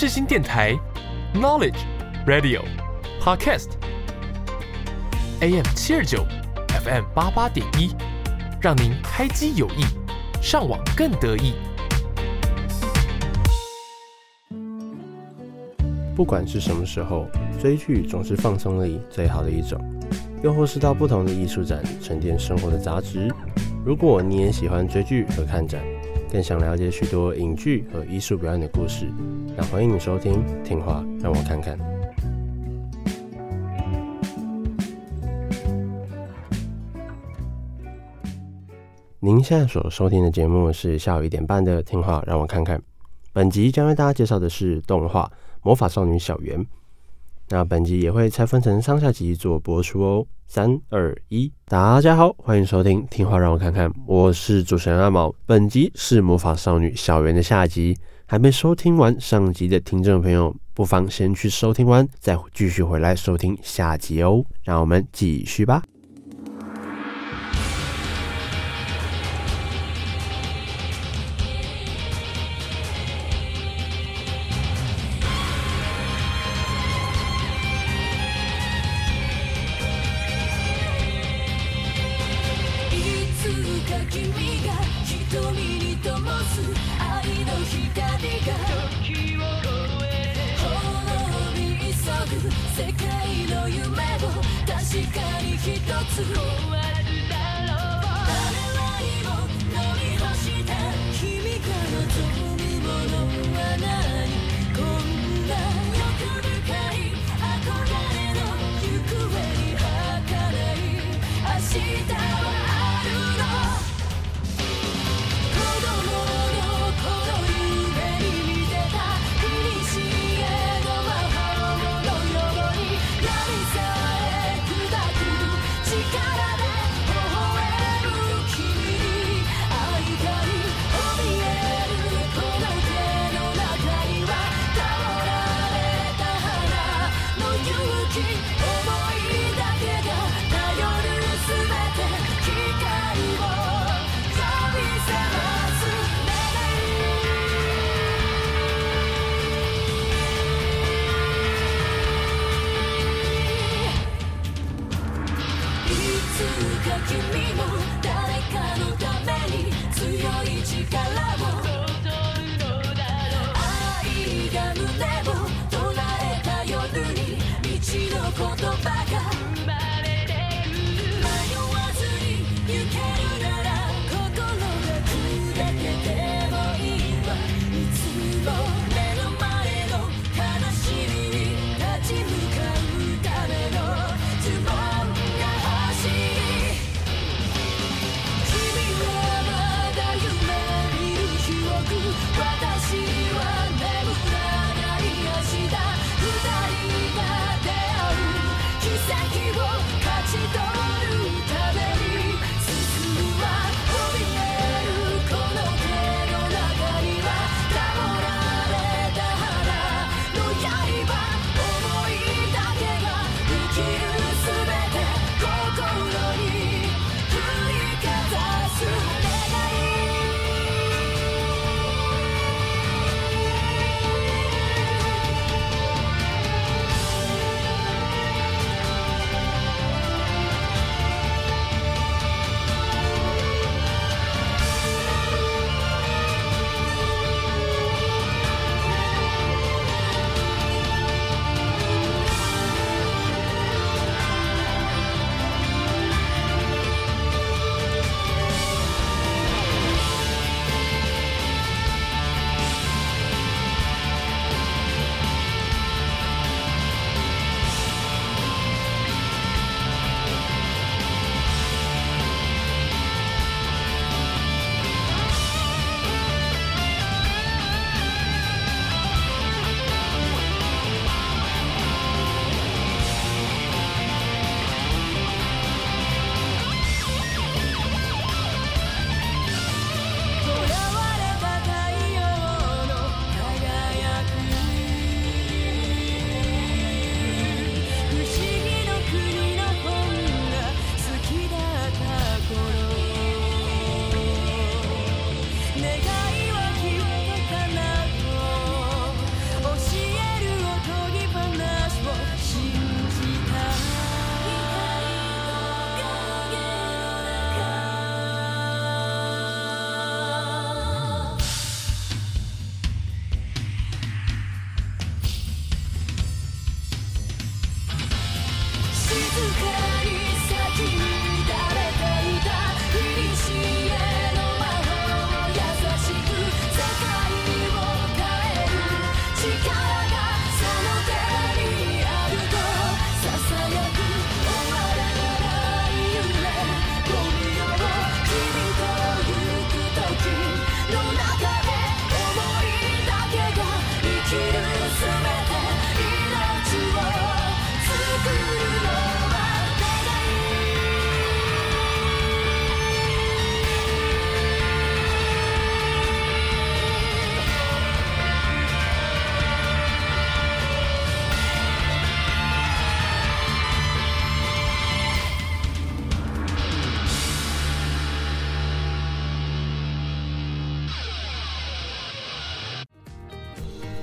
世新电台，Knowledge Radio Podcast AM 七二九 FM 八八点一，让您开机有益，上网更得意。不管是什么时候，追剧总是放松力最好的一种，又或是到不同的艺术展沉淀生活的杂质。如果你也喜欢追剧和看展，更想了解许多影剧和艺术表演的故事，那欢迎你收听《听话让我看看》。您现在所收听的节目是下午一点半的《听话让我看看》，本集将为大家介绍的是动画。魔法少女小圆，那本集也会拆分成上下集做播出哦。三二一，大家好，欢迎收听《听话让我看看》，我是主持人阿毛。本集是魔法少女小圆的下集，还没收听完上集的听众朋友，不妨先去收听完，再继续回来收听下集哦。让我们继续吧。した。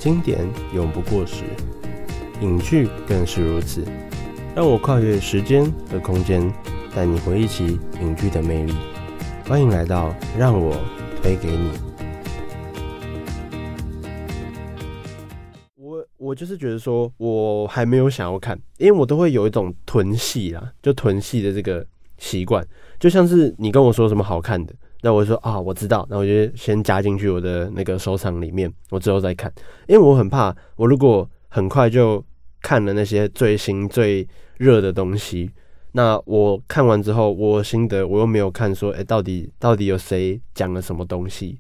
经典永不过时，影剧更是如此。让我跨越时间和空间，带你回忆起影剧的魅力。欢迎来到让我推给你。我我就是觉得说，我还没有想要看，因为我都会有一种囤戏啦，就囤戏的这个习惯，就像是你跟我说什么好看的。那我就说啊，我知道，那我就先加进去我的那个收藏里面，我之后再看，因为我很怕，我如果很快就看了那些最新最热的东西，那我看完之后，我心得我又没有看说，哎、欸，到底到底有谁讲了什么东西，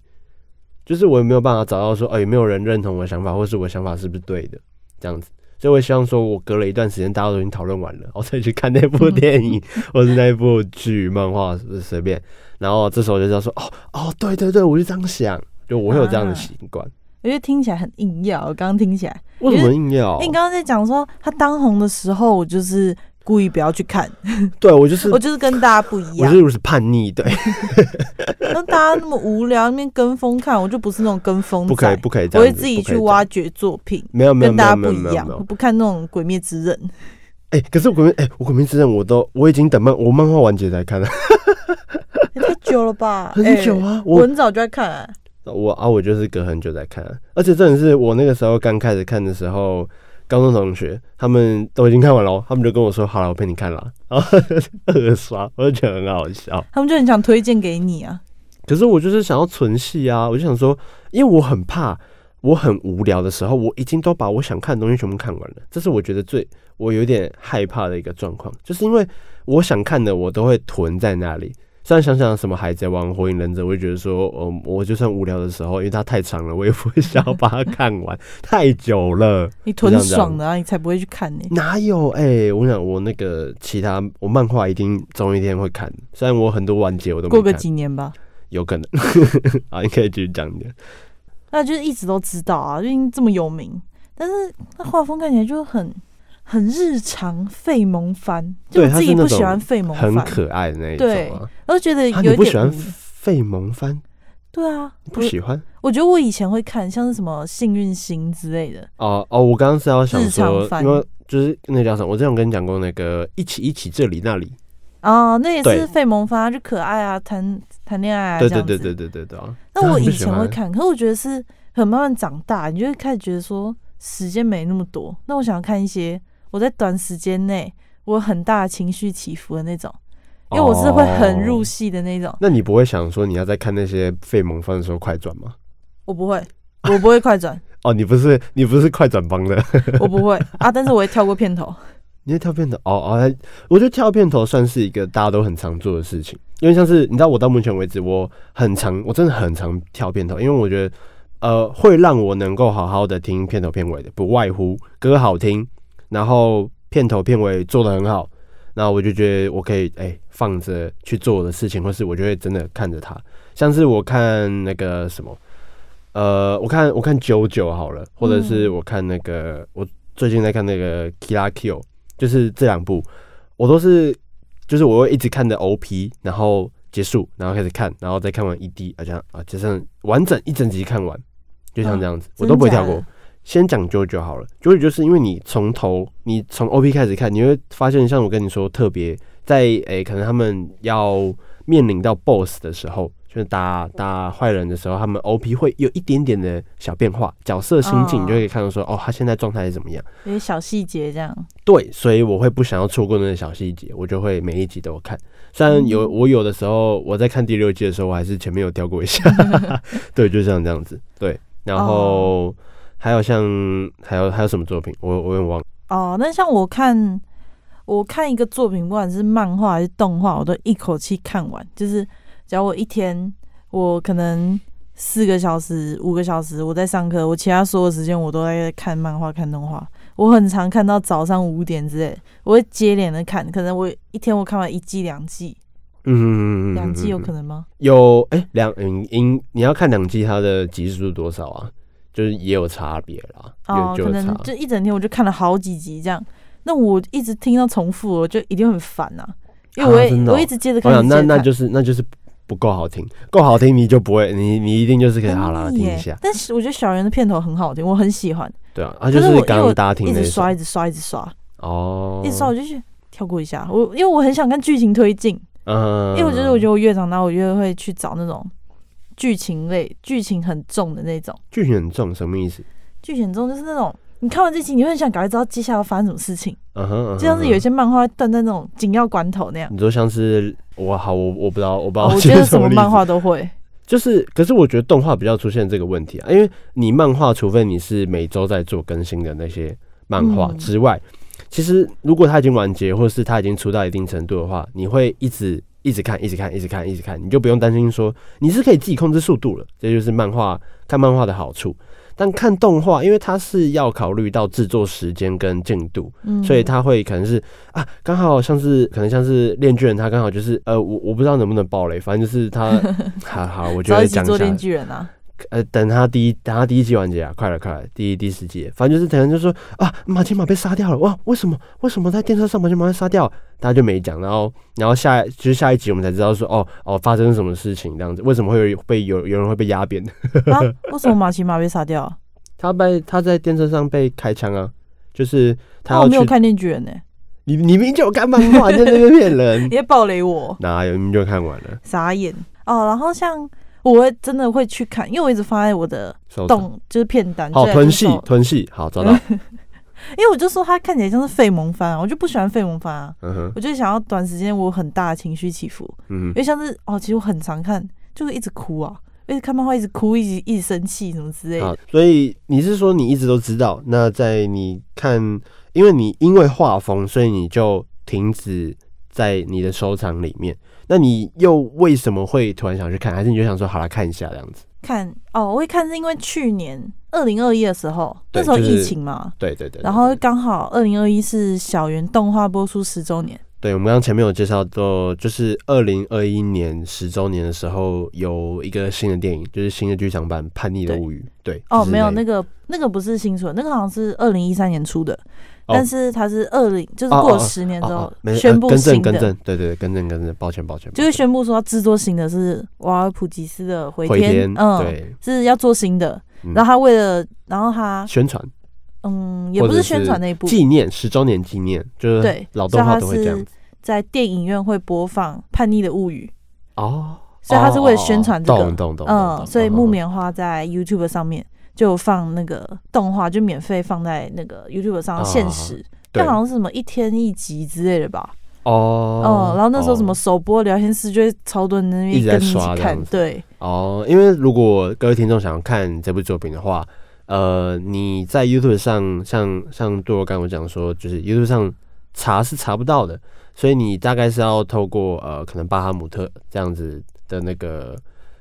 就是我也没有办法找到说，哎、欸，有没有人认同我的想法，或是我的想法是不是对的，这样子。所以，我希望说，我隔了一段时间，大家都已经讨论完了，我再去看那部 电影，或是那部剧、漫画，是不是随便？然后这时候就知道说，哦哦，对对对，我就这样想，就我会有这样的习惯。因为听起来很硬要，我刚刚听起来为什么硬要？你刚刚在讲说他当红的时候，我就是。故意不要去看，对我就是 我就是跟大家不一样，我就是叛逆，对。那大家那么无聊，那边跟风看，我就不是那种跟风，不可以不可以这样，我会自己去挖掘作品，没有没有跟大家不一样，我不看那种《鬼灭之刃》。哎，可是《鬼灭》哎，我《鬼灭之刃》我都我已经等漫我漫画完结才看了，太久了吧？很久啊，我很早就在看。我啊，我就是隔很久在看，而且真的是我那个时候刚开始看的时候。高中同学他们都已经看完了，他们就跟我说：“好了，我陪你看了。”然后 二刷，我就觉得很好笑。他们就很想推荐给你啊。可是我就是想要存戏啊，我就想说，因为我很怕我很无聊的时候，我已经都把我想看的东西全部看完了。这是我觉得最我有点害怕的一个状况，就是因为我想看的我都会囤在那里。虽然想想什么海贼王、火影忍者，我会觉得说，嗯，我就算无聊的时候，因为它太长了，我也不会想要把它看完，太久了。你囤爽的啊，你才不会去看呢。哪有？哎、欸，我想我那个其他我漫画一定总有一天会看，虽然我很多完结我都。过个几年吧，有可能。啊，你可以继续讲点。那就是一直都知道啊，就因为这么有名，但是那画风看起来就很。很日常，费萌番，就我自己不喜欢费萌番，很可爱的那一种、啊。对，我就觉得有点、啊、你不喜欢费萌番。对啊，不喜欢我。我觉得我以前会看，像是什么幸运星之类的。哦哦，我刚刚是要想说，因为就是那叫什么？我之前跟你讲过那个一起一起这里那里。哦，那也是费萌番，就可爱啊，谈谈恋爱啊，对对对对对对对。那我以前会看，可是我觉得是很慢慢长大，你就会开始觉得说时间没那么多。那我想要看一些。我在短时间内，我有很大的情绪起伏的那种，因为我是会很入戏的那种。那你不会想说你要在看那些费蒙方的时候快转吗？我不会，我不会快转。哦，你不是你不是快转帮的？我不会 啊，但是我会跳过片头。你会跳片头？哦哦，我觉得跳片头算是一个大家都很常做的事情，因为像是你知道，我到目前为止我很常，我真的很常跳片头，因为我觉得呃会让我能够好好的听片头片尾的，不外乎歌好听。然后片头片尾做的很好，那我就觉得我可以哎、欸、放着去做我的事情，或是我就会真的看着它。像是我看那个什么，呃，我看我看九九好了，或者是我看那个、嗯、我最近在看那个 la Kill，就是这两部我都是就是我会一直看的 OP，然后结束，然后开始看，然后再看完 ED 啊这样啊，就像完整一整集看完，就像这样子，啊、我都不会跳过。先讲 JoJo 好了，JoJo 就是因为你从头，你从 OP 开始看，你会发现，像我跟你说，特别在诶、欸，可能他们要面临到 BOSS 的时候，就是打打坏人的时候，他们 OP 会有一点点的小变化，角色心境，你就可以看到说，哦，他现在状态是怎么样，有些小细节这样。对，所以我会不想要错过那些小细节，我就会每一集都有看。虽然有我有的时候我在看第六季的时候，我还是前面有跳过一下，对，就像这样子，对，然后。还有像还有还有什么作品，我我也忘了哦。那像我看我看一个作品，不管是漫画还是动画，我都一口气看完。就是只要我一天，我可能四个小时、五个小时我在上课，我其他所有时间我都在看漫画、看动画。我很常看到早上五点之类，我会接连的看。可能我一天我看完一季、两季，嗯，两季有可能吗？有哎，两嗯，因你要看两季，它的集数多少啊？就是也有差别啦，哦，可能就一整天我就看了好几集这样，那我一直听到重复，我就一定很烦呐，因为我、啊哦、我一直接着看，那那就是那就是不够好听，够好听你就不会，你你一定就是可以好好听一下。但是我觉得小圆的片头很好听，我很喜欢。对啊，他就是刚刚大家听的，一直刷，一直刷，一直刷。哦，一直刷我就去跳过一下，我因为我很想看剧情推进。嗯，因为我觉得，我觉得我越长大，我越会去找那种剧情类、剧情很重的那种。剧情很重什么意思？剧情很重就是那种，你看完这集，你会很想赶快知道接下来要发生什么事情。嗯哼，就像是有一些漫画断在那种紧要关头那样。你说像是我好，我我不知道，我不知道。我觉得什么漫画都会。就是，可是我觉得动画比较出现这个问题啊，因为你漫画，除非你是每周在做更新的那些漫画之外。嗯其实，如果它已经完结，或是它已经出到一定程度的话，你会一直一直看，一直看，一直看，一直看，你就不用担心说你是可以自己控制速度了。这就是漫画看漫画的好处。但看动画，因为它是要考虑到制作时间跟进度，所以它会可能是啊，刚好像是可能像是链锯人，他刚好就是呃，我我不知道能不能爆雷，反正就是他，好好，我觉得讲一下链锯人啊。呃，等他第一，等他第一季完结啊，快了，快了，第一第十集，反正就是等人就说啊，马奇马被杀掉了，哇，为什么？为什么在电车上马奇马被杀掉？大家就没讲，然后，然后下，就是下一集我们才知道说，哦哦，发生什么事情这样子？为什么会有被有有人会被压扁？啊？为什么马奇马被杀掉？他被他在电车上被开枪啊，就是他。我没有看电锯人呢，你你明明就有看漫画，你在那边骗人，你在暴雷我？哪有？你就看完了，傻眼哦。然后像。我会真的会去看，因为我一直放在我的动就是片单。好，吞戏吞戏，好找到。因为我就说他看起来像是废萌番，我就不喜欢废萌番啊。嗯哼，我就想要短时间我很大的情绪起伏。嗯，因为像是哦，其实我很常看，就是一直哭啊，一直看漫画一直哭，一直一直生气什么之类的。所以你是说你一直都知道？那在你看，因为你因为画风，所以你就停止在你的收藏里面。那你又为什么会突然想去看？还是你就想说好来看一下这样子？看哦，我会看是因为去年二零二一的时候，那时候疫情嘛，对对对，然后刚好二零二一是小圆动画播出十周年。对，我们刚刚前面有介绍到，就是二零二一年十周年的时候，有一个新的电影，就是新的剧场版《叛逆的物语》。对，哦，没有那个那个不是新出的，那个好像是二零一三年出的。但是他是二零，就是过了十年之后宣布新的，更正，对对，更正更正，抱歉抱歉，就是宣布说要制作新的是瓦尔普吉斯的回天，嗯，对，是要做新的。然后他为了，然后他宣传，嗯，也不是宣传那一部，纪念十周年纪念，就是对老动画都会这样。子，在电影院会播放《叛逆的物语》哦，所以他是为了宣传这个，嗯，所以木棉花在 YouTube 上面。就放那个动画，就免费放在那个 YouTube 上限时，就好像是什么一天一集之类的吧。哦，哦，然后那时候什么首播聊天室就会超多人那边跟你一起看，对。哦，因为如果各位听众想要看这部作品的话，呃，你在 YouTube 上，像像对我刚我讲说，就是 YouTube 上查是查不到的，所以你大概是要透过呃，可能巴哈姆特这样子的那个。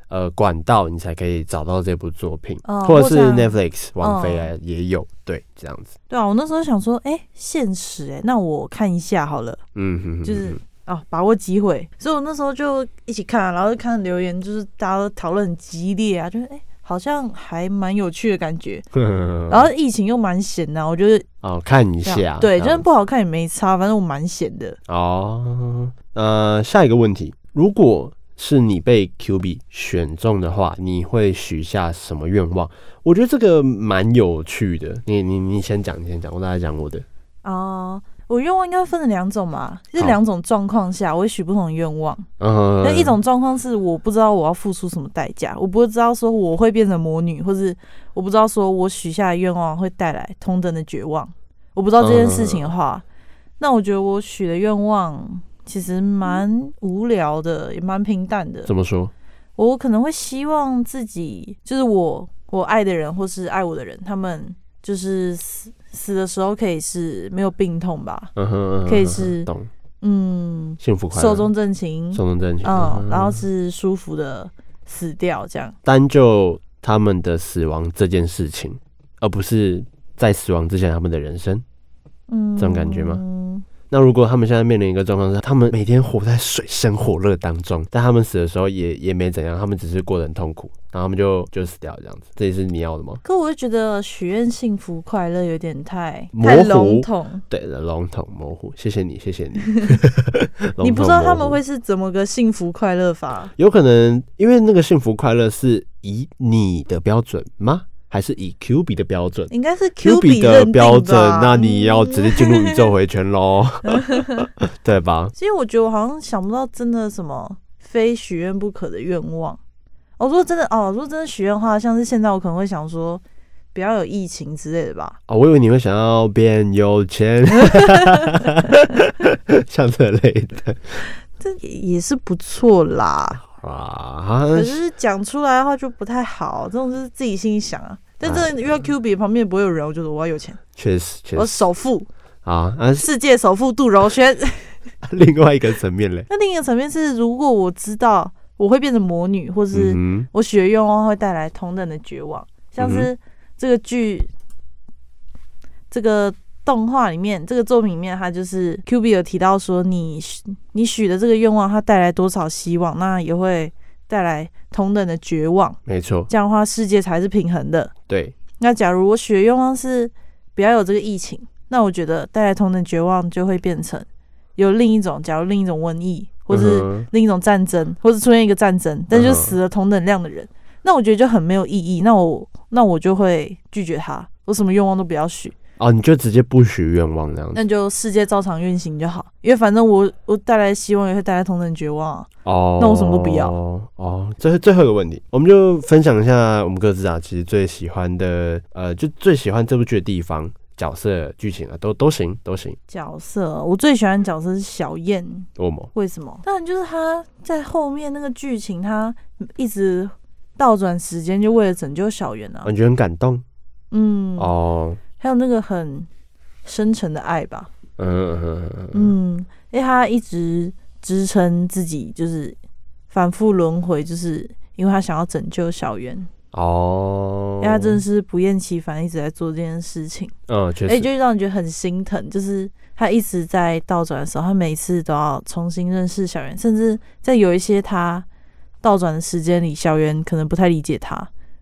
呃，管道你才可以找到这部作品，哦、或者是 Netflix 王菲啊也有，哦、对，这样子。对啊，我那时候想说，哎、欸，限时哎，那我看一下好了。嗯哼，哼，哼，就是哦，把握机会。所以我那时候就一起看，然后就看留言，就是大家都讨论很激烈啊，就是哎、欸，好像还蛮有趣的感觉。然后疫情又蛮闲的，我觉得哦，看一下，对，就算不好看也没差，反正我蛮闲的。哦，呃，下一个问题，如果。是你被 Q 币选中的话，你会许下什么愿望？我觉得这个蛮有趣的。你你你先讲，你先讲，我大概讲我的。哦，我愿望应该分成两种嘛，就是两种状况下我会许不同的愿望。嗯，那一种状况是我不知道我要付出什么代价，我不知道说我会变成魔女，或是我不知道说我许下的愿望会带来同等的绝望。我不知道这件事情的话，那我觉得我许的愿望。其实蛮无聊的，也蛮平淡的。怎么说？我可能会希望自己，就是我我爱的人，或是爱我的人，他们就是死死的时候可以是没有病痛吧？嗯哼，可以是懂，嗯，幸福快乐，寿终正寝，寿终正寝，嗯，然后是舒服的死掉，这样。单就他们的死亡这件事情，而不是在死亡之前他们的人生，嗯，这种感觉吗？那如果他们现在面临一个状况是，他们每天活在水深火热当中，但他们死的时候也也没怎样，他们只是过得很痛苦，然后他们就就死掉这样子，这也是你要的吗？可我就觉得许愿幸福快乐有点太模糊太笼统，对的，笼统模糊。谢谢你，谢谢你。你不知道他们会是怎么个幸福快乐法？有可能因为那个幸福快乐是以你的标准吗？还是以 Q 比的标准？应该是 Q 比的标准，那你要直接进入宇宙回圈喽，对吧？其实我觉得我好像想不到真的什么非许愿不可的愿望。哦，如果真的哦，如果真的许愿的话，像是现在我可能会想说，不要有疫情之类的吧。哦，我以为你会想要变有钱，像这类的，这也是不错啦。啊，可是讲出来的话就不太好，这种是自己心里想啊。但这因为 Q 比旁边不会有人，我觉得我要有钱，确实，确实，我首富啊啊，世界首富杜柔轩。另外一个层面嘞，那另一个层面是，如果我知道我会变成魔女，或是我许的愿望会带来同等的绝望，像是这个剧，这个。动画里面这个作品里面，它就是 Q B 有提到说你，你你许的这个愿望，它带来多少希望，那也会带来同等的绝望。没错，这样的话世界才是平衡的。对。那假如我许的愿望是不要有这个疫情，那我觉得带来同等绝望就会变成有另一种，假如另一种瘟疫，或是另一种战争，或是出现一个战争，但就死了同等量的人，那我觉得就很没有意义。那我那我就会拒绝他，我什么愿望都不要许。哦，你就直接不许愿望那样子，那就世界照常运行就好，因为反正我我带来希望也会带来同等绝望啊。哦，那我什么都不要。哦，这是最后一个问题，我们就分享一下我们各自啊，其实最喜欢的，呃，就最喜欢这部剧的地方、角色、剧情啊，都都行，都行。角色，我最喜欢的角色是小燕。为什么？为什么？当然就是他在后面那个剧情，他一直倒转时间，就为了拯救小圆啊。我觉得很感动。嗯。哦。还有那个很深沉的爱吧，嗯嗯嗯因为他一直支撑自己，就是反复轮回，就是因为他想要拯救小圆。哦，因为他真的是不厌其烦一直在做这件事情，嗯，确实，哎，就让人觉得很心疼，就是他一直在倒转的时候，他每次都要重新认识小圆，甚至在有一些他倒转的时间里，小圆可能不太理解他，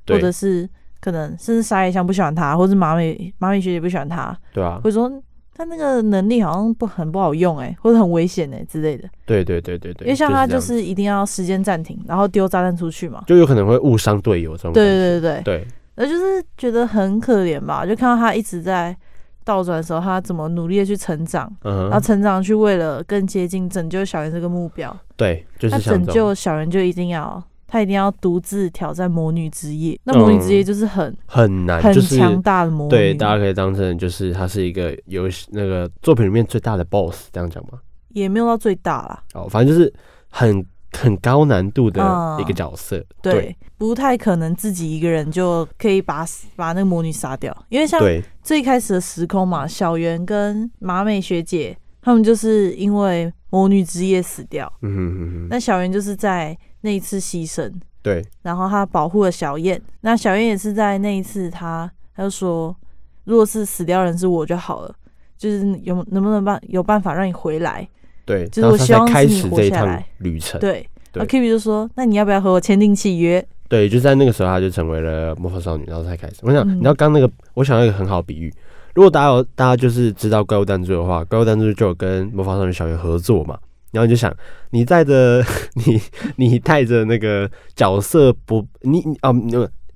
或者是。可能甚至沙野香不喜欢他，或者马美马美学姐不喜欢他，对啊，或者说他那个能力好像不很不好用哎、欸，或者很危险哎、欸、之类的。对对对对对，因为像他就是一定要时间暂停，然后丢炸弹出去嘛，就有可能会误伤队友这种。对对对对对，那就是觉得很可怜吧，就看到他一直在倒转的时候，他怎么努力的去成长，嗯、然后成长去为了更接近拯救小圆这个目标。对，就是他拯救小圆就一定要。他一定要独自挑战魔女之夜，那魔女之夜就是很、嗯、很难，很强大的魔女。对，大家可以当成就是他是一个游戏那个作品里面最大的 BOSS，这样讲吗？也没有到最大啦。哦，反正就是很很高难度的一个角色。对，不太可能自己一个人就可以把把那个魔女杀掉，因为像最开始的时空嘛，小圆跟马美学姐他们就是因为魔女之夜死掉。嗯哼哼哼。那小圆就是在。那一次牺牲，对，然后他保护了小燕。那小燕也是在那一次他，他他就说，如果是死掉人是我就好了，就是有能不能办有办法让你回来？对，就是我希望开始这一趟。旅程，对。那 Q 比就说，那你要不要和我签订契约？对，就在那个时候，他就成为了魔法少女，然后才开始。我想，嗯、你知道刚那个，我想到一个很好的比喻，如果大家有大家就是知道怪物弹珠的话，怪物弹珠就有跟魔法少女小圆合作嘛。然后你就想，你带着 你你带着那个角色不，你啊，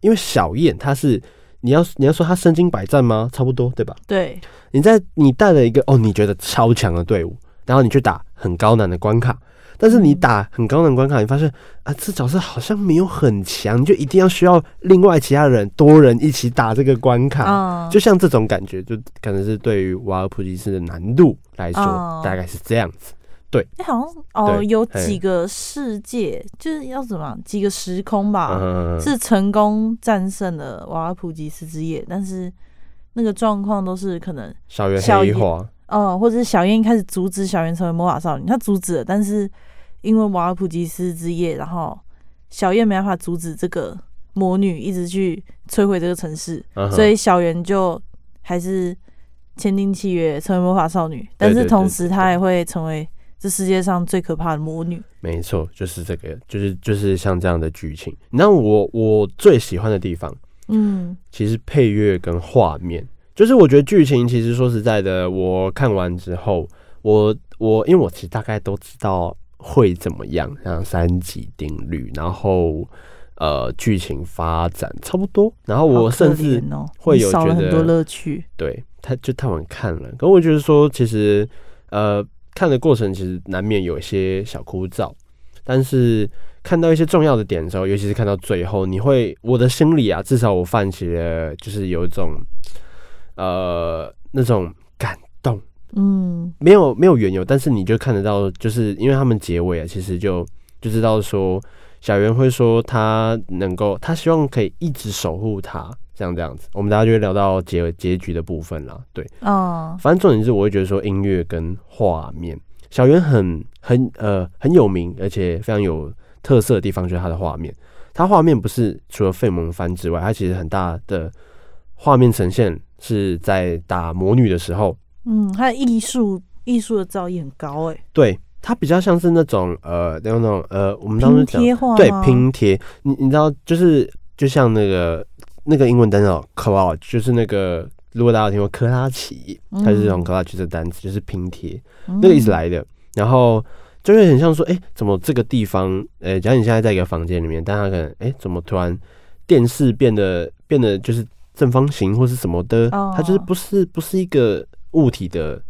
因为小燕她是你要你要说她身经百战吗？差不多对吧？对。你在你带了一个哦，你觉得超强的队伍，然后你去打很高难的关卡，但是你打很高难关卡，你发现啊，这角色好像没有很强，你就一定要需要另外其他人多人一起打这个关卡，哦、就像这种感觉，就可能是对于瓦尔普吉斯的难度来说，哦、大概是这样子。对，哎、欸，好像哦，有几个世界就是要怎么几个时空吧，嗯、是成功战胜了瓦尔普吉斯之夜，但是那个状况都是可能小圆黑化，哦，或者是小燕开始阻止小圆成为魔法少女，她阻止了，但是因为瓦尔普吉斯之夜，然后小燕没办法阻止这个魔女一直去摧毁这个城市，嗯、所以小圆就还是签订契约成为魔法少女，但是同时她也会成为这世界上最可怕的魔女。没错，就是这个，就是就是像这样的剧情。那我我最喜欢的地方，嗯，其实配乐跟画面，就是我觉得剧情其实说实在的，我看完之后，我我因为我其实大概都知道会怎么样，像三级定律，然后。呃，剧情发展差不多，然后我甚至会有觉得很多乐趣。对，他就太晚看了，可我觉得说，其实呃，看的过程其实难免有一些小枯燥，但是看到一些重要的点的时候，尤其是看到最后，你会我的心里啊，至少我泛起了就是有一种呃那种感动，嗯，没有没有缘由，但是你就看得到，就是因为他们结尾啊，其实就就知道说。小圆会说他能够，他希望可以一直守护他，像这样子。我们大家就会聊到结结局的部分了，对，哦，反正重点是我会觉得说音乐跟画面，小圆很很呃很有名，而且非常有特色的地方就是他的画面。他画面不是除了费蒙番之外，他其实很大的画面呈现是在打魔女的时候，嗯，他的艺术艺术的造诣很高，哎，对。它比较像是那种呃，那种呃，我们当时讲对拼贴，你你知道，就是就像那个那个英文单词 collage，就是那个如果大家有听过珂拉奇，它是这种 collage 这个单词，就是拼贴、嗯、那个意思来的。然后就会很像说，哎、欸，怎么这个地方，呃、欸，假如你现在在一个房间里面，但它可能，哎、欸，怎么突然电视变得变得就是正方形或是什么的，它就是不是不是一个物体的。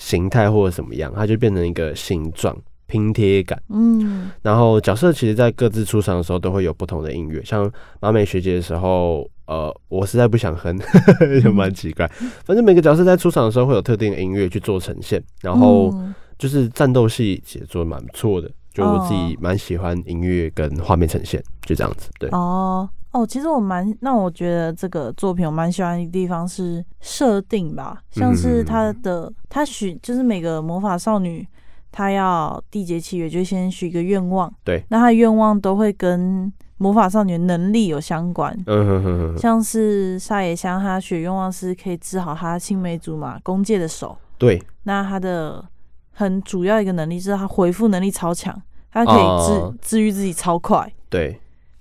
形态或者什么样，它就变成一个形状拼贴感。嗯，然后角色其实，在各自出场的时候都会有不同的音乐。像马美学姐的时候，呃，我实在不想哼，就蛮奇怪。反正每个角色在出场的时候会有特定的音乐去做呈现，然后就是战斗戏其实做的蛮不错的，就我自己蛮喜欢音乐跟画面呈现，就这样子。对哦。哦，其实我蛮，那我觉得这个作品我蛮喜欢的地方是设定吧，像是他的他许就是每个魔法少女，他要缔结契约就先许一个愿望，对，那他的愿望都会跟魔法少女能力有相关，嗯哼哼哼，像是沙野香，她许愿望是可以治好她青梅竹马弓箭的手，对，那她的很主要一个能力就是她回复能力超强，她可以治、uh, 治愈自己超快，对。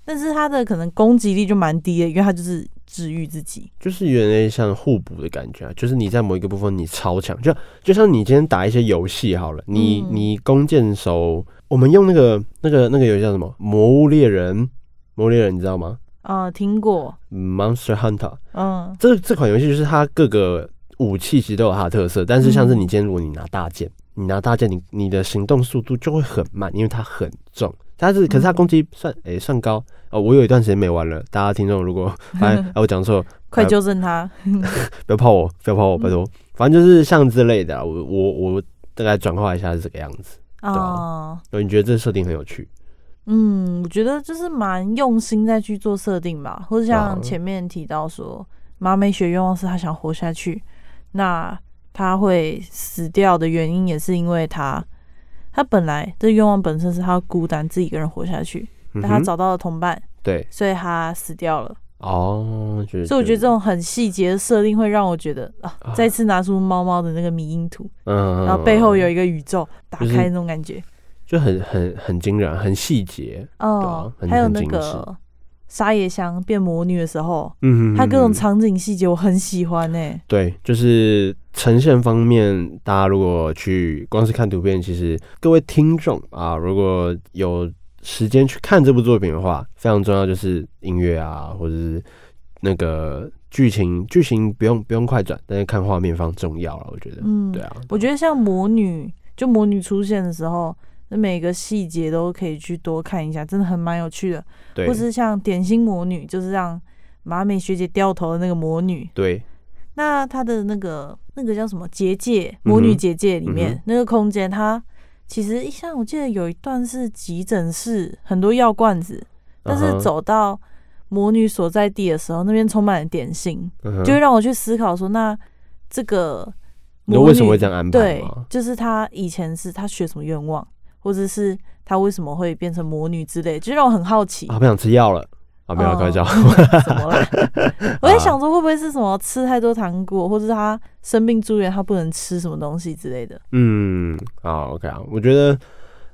但是他的可能攻击力就蛮低的，因为他就是治愈自己，就是有点像互补的感觉啊。就是你在某一个部分你超强，就就像你今天打一些游戏好了，你你弓箭手，我们用那个那个那个游戏叫什么？魔物猎人，魔物猎人你知道吗？啊，听过。Monster Hunter，嗯，这这款游戏就是它各个武器其实都有它的特色，但是像是你今天如果你拿大剑，你拿大剑，你你的行动速度就会很慢，因为它很重。它是，可是它攻击算诶、欸、算高哦。我有一段时间没玩了，大家听众如果 哎、啊、我讲错，快纠正他，不要泡我，不要泡我，拜托。反正就是像之类的、啊，我我我大概转化一下是这个样子。哦，你觉得这设定很有趣？嗯，我觉得就是蛮用心在去做设定吧，或者像前面提到说，麻美雪愿望是她想活下去，那她会死掉的原因也是因为她，她本来这愿望本身是她孤单自己一个人活下去，但她找到了同伴，对，所以她死掉了。哦，所以我觉得这种很细节的设定会让我觉得啊，再次拿出猫猫的那个迷因图，嗯，然后背后有一个宇宙打开那种感觉，就很很很惊人，很细节哦，还有那个。沙野香变魔女的时候，嗯，它各种场景细节我很喜欢呢、欸。对，就是呈现方面，大家如果去光是看图片，其实各位听众啊，如果有时间去看这部作品的话，非常重要就是音乐啊，或者是那个剧情，剧情不用不用快转，但是看画面非常重要了。我觉得，嗯，对啊，我觉得像魔女，就魔女出现的时候。那每个细节都可以去多看一下，真的很蛮有趣的。对，或是像点心魔女，就是让马美学姐掉头的那个魔女。对，那她的那个那个叫什么结界？魔女结界里面、嗯、那个空间，它其实像我记得有一段是急诊室，很多药罐子，但是走到魔女所在地的时候，那边充满了点心，嗯、就会让我去思考说，那这个魔女为什么会这样安排？对，就是她以前是她许什么愿望？或者是他为什么会变成魔女之类，就让我很好奇。啊，不想吃药了。啊，没有开玩笑，怎么了？我在想说，会不会是什么吃太多糖果，或者是他生病住院，他不能吃什么东西之类的？嗯，好，OK 啊，我觉得，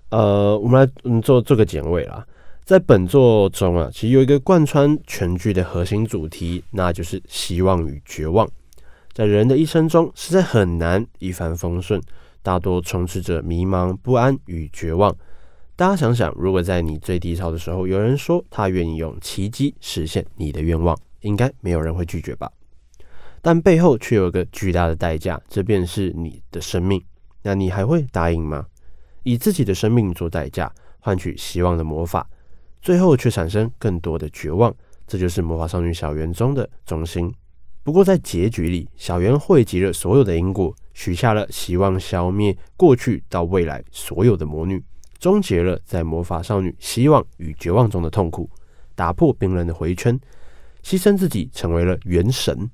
呃，我们来嗯做做个简位啦。在本作中啊，其实有一个贯穿全剧的核心主题，那就是希望与绝望。在人的一生中，实在很难一帆风顺，大多充斥着迷茫、不安与绝望。大家想想，如果在你最低潮的时候，有人说他愿意用奇迹实现你的愿望，应该没有人会拒绝吧？但背后却有个巨大的代价，这便是你的生命。那你还会答应吗？以自己的生命做代价，换取希望的魔法，最后却产生更多的绝望。这就是魔法少女小圆中的中心。不过在结局里，小圆汇集了所有的因果，许下了希望消灭过去到未来所有的魔女。终结了在魔法少女希望与绝望中的痛苦，打破冰冷的回圈，牺牲自己成为了元神，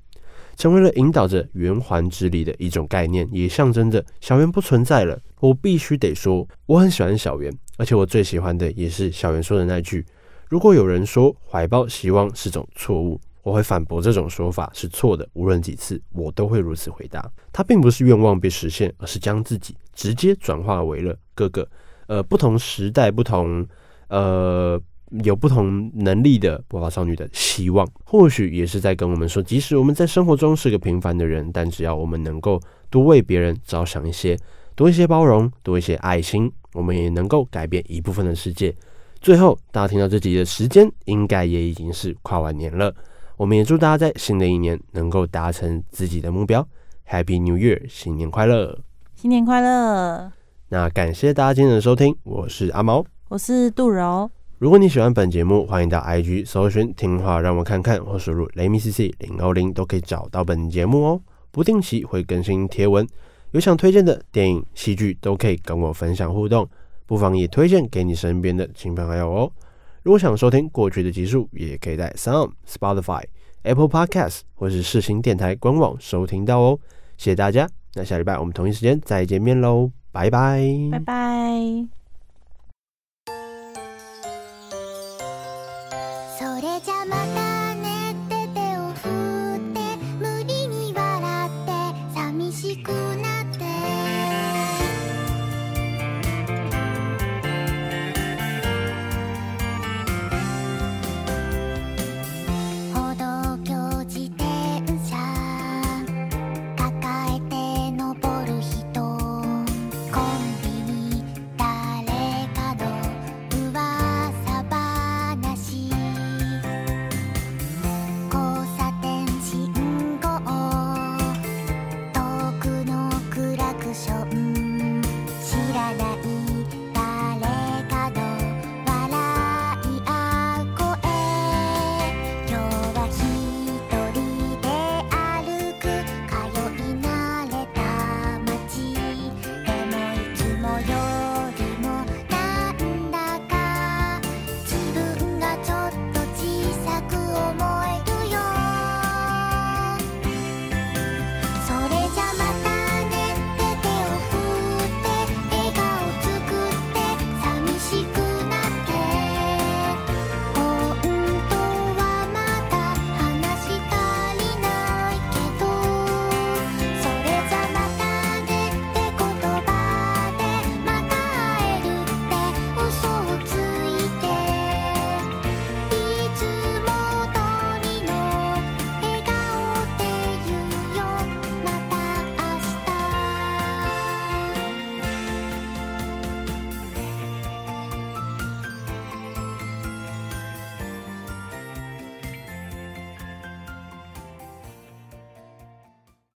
成为了引导着圆环之力的一种概念，也象征着小圆不存在了。我必须得说，我很喜欢小圆，而且我最喜欢的也是小圆说的那句：如果有人说怀抱希望是种错误，我会反驳这种说法是错的。无论几次，我都会如此回答。它并不是愿望被实现，而是将自己直接转化为了各个。呃，不同时代、不同呃有不同能力的魔法少女的希望，或许也是在跟我们说，即使我们在生活中是个平凡的人，但只要我们能够多为别人着想一些，多一些包容，多一些爱心，我们也能够改变一部分的世界。最后，大家听到这集的时间，应该也已经是跨完年了。我们也祝大家在新的一年能够达成自己的目标。Happy New Year，新年快乐！新年快乐！那感谢大家今天的收听，我是阿毛，我是杜柔。如果你喜欢本节目，欢迎到 IG 搜寻听话让我看看，或输入雷米 CC 零幺零都可以找到本节目哦。不定期会更新贴文，有想推荐的电影、戏剧都可以跟我分享互动，不妨也推荐给你身边的亲朋好友哦。如果想收听过去的集数，也可以在 Sound、Spotify、Apple Podcasts 或是世新电台官网收听到哦。谢谢大家，那下礼拜我们同一时间再见面喽，拜拜，拜拜。your